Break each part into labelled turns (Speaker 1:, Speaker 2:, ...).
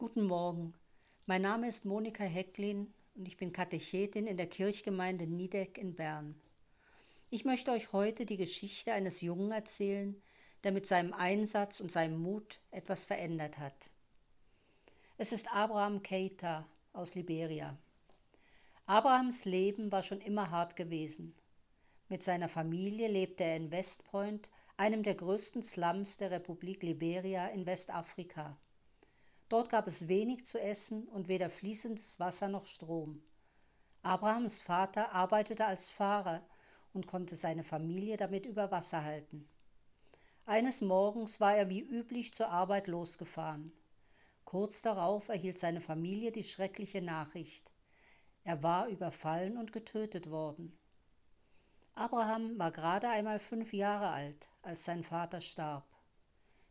Speaker 1: Guten Morgen. Mein Name ist Monika Hecklin und ich bin Katechetin in der Kirchgemeinde Niedeck in Bern. Ich möchte euch heute die Geschichte eines Jungen erzählen, der mit seinem Einsatz und seinem Mut etwas verändert hat. Es ist Abraham Keita aus Liberia. Abrahams Leben war schon immer hart gewesen. Mit seiner Familie lebte er in West Point, einem der größten Slums der Republik Liberia in Westafrika. Dort gab es wenig zu essen und weder fließendes Wasser noch Strom. Abrahams Vater arbeitete als Fahrer und konnte seine Familie damit über Wasser halten. Eines Morgens war er wie üblich zur Arbeit losgefahren. Kurz darauf erhielt seine Familie die schreckliche Nachricht. Er war überfallen und getötet worden. Abraham war gerade einmal fünf Jahre alt, als sein Vater starb.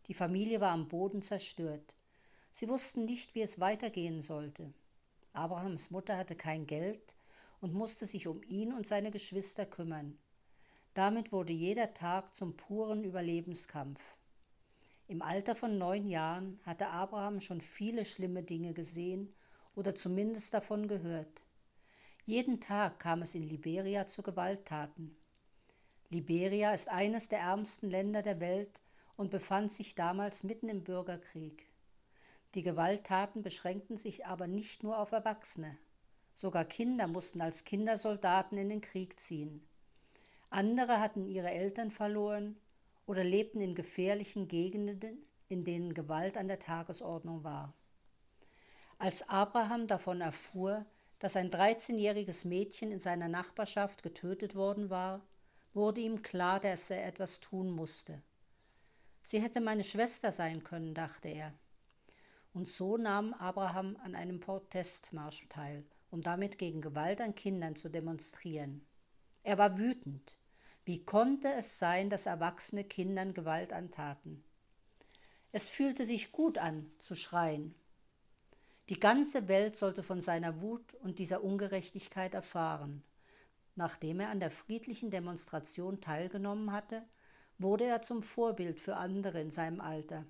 Speaker 1: Die Familie war am Boden zerstört. Sie wussten nicht, wie es weitergehen sollte. Abrahams Mutter hatte kein Geld und musste sich um ihn und seine Geschwister kümmern. Damit wurde jeder Tag zum puren Überlebenskampf. Im Alter von neun Jahren hatte Abraham schon viele schlimme Dinge gesehen oder zumindest davon gehört. Jeden Tag kam es in Liberia zu Gewalttaten. Liberia ist eines der ärmsten Länder der Welt und befand sich damals mitten im Bürgerkrieg. Die Gewalttaten beschränkten sich aber nicht nur auf Erwachsene. Sogar Kinder mussten als Kindersoldaten in den Krieg ziehen. Andere hatten ihre Eltern verloren oder lebten in gefährlichen Gegenden, in denen Gewalt an der Tagesordnung war. Als Abraham davon erfuhr, dass ein 13-jähriges Mädchen in seiner Nachbarschaft getötet worden war, wurde ihm klar, dass er etwas tun musste. Sie hätte meine Schwester sein können, dachte er. Und so nahm Abraham an einem Protestmarsch teil, um damit gegen Gewalt an Kindern zu demonstrieren. Er war wütend. Wie konnte es sein, dass erwachsene Kindern Gewalt antaten? Es fühlte sich gut an, zu schreien. Die ganze Welt sollte von seiner Wut und dieser Ungerechtigkeit erfahren. Nachdem er an der friedlichen Demonstration teilgenommen hatte, wurde er zum Vorbild für andere in seinem Alter.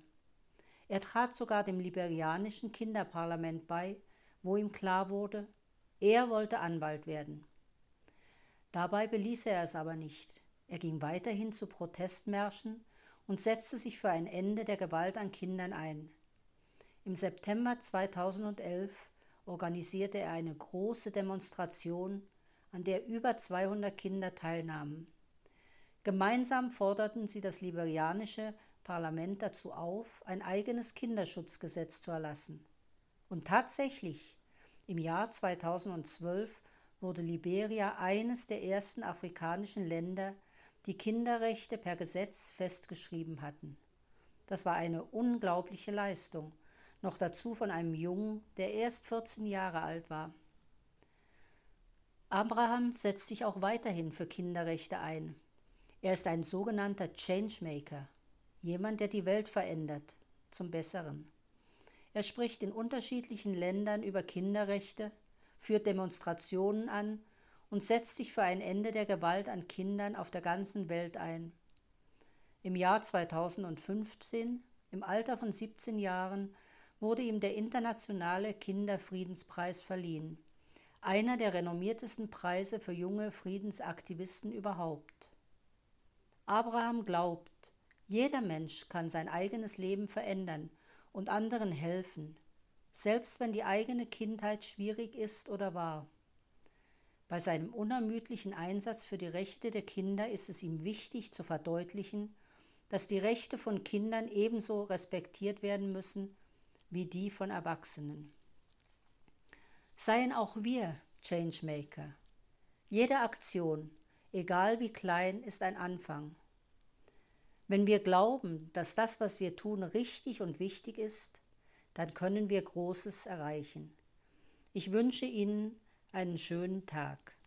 Speaker 1: Er trat sogar dem liberianischen Kinderparlament bei, wo ihm klar wurde, er wollte Anwalt werden. Dabei beließ er es aber nicht. Er ging weiterhin zu Protestmärschen und setzte sich für ein Ende der Gewalt an Kindern ein. Im September 2011 organisierte er eine große Demonstration, an der über 200 Kinder teilnahmen. Gemeinsam forderten sie das liberianische Parlament dazu auf, ein eigenes Kinderschutzgesetz zu erlassen. Und tatsächlich, im Jahr 2012 wurde Liberia eines der ersten afrikanischen Länder, die Kinderrechte per Gesetz festgeschrieben hatten. Das war eine unglaubliche Leistung, noch dazu von einem Jungen, der erst 14 Jahre alt war. Abraham setzt sich auch weiterhin für Kinderrechte ein. Er ist ein sogenannter Changemaker, jemand, der die Welt verändert, zum Besseren. Er spricht in unterschiedlichen Ländern über Kinderrechte, führt Demonstrationen an und setzt sich für ein Ende der Gewalt an Kindern auf der ganzen Welt ein. Im Jahr 2015, im Alter von 17 Jahren, wurde ihm der Internationale Kinderfriedenspreis verliehen, einer der renommiertesten Preise für junge Friedensaktivisten überhaupt. Abraham glaubt, jeder Mensch kann sein eigenes Leben verändern und anderen helfen, selbst wenn die eigene Kindheit schwierig ist oder war. Bei seinem unermüdlichen Einsatz für die Rechte der Kinder ist es ihm wichtig zu verdeutlichen, dass die Rechte von Kindern ebenso respektiert werden müssen wie die von Erwachsenen. Seien auch wir Changemaker. Jede Aktion, egal wie klein, ist ein Anfang. Wenn wir glauben, dass das, was wir tun, richtig und wichtig ist, dann können wir Großes erreichen. Ich wünsche Ihnen einen schönen Tag.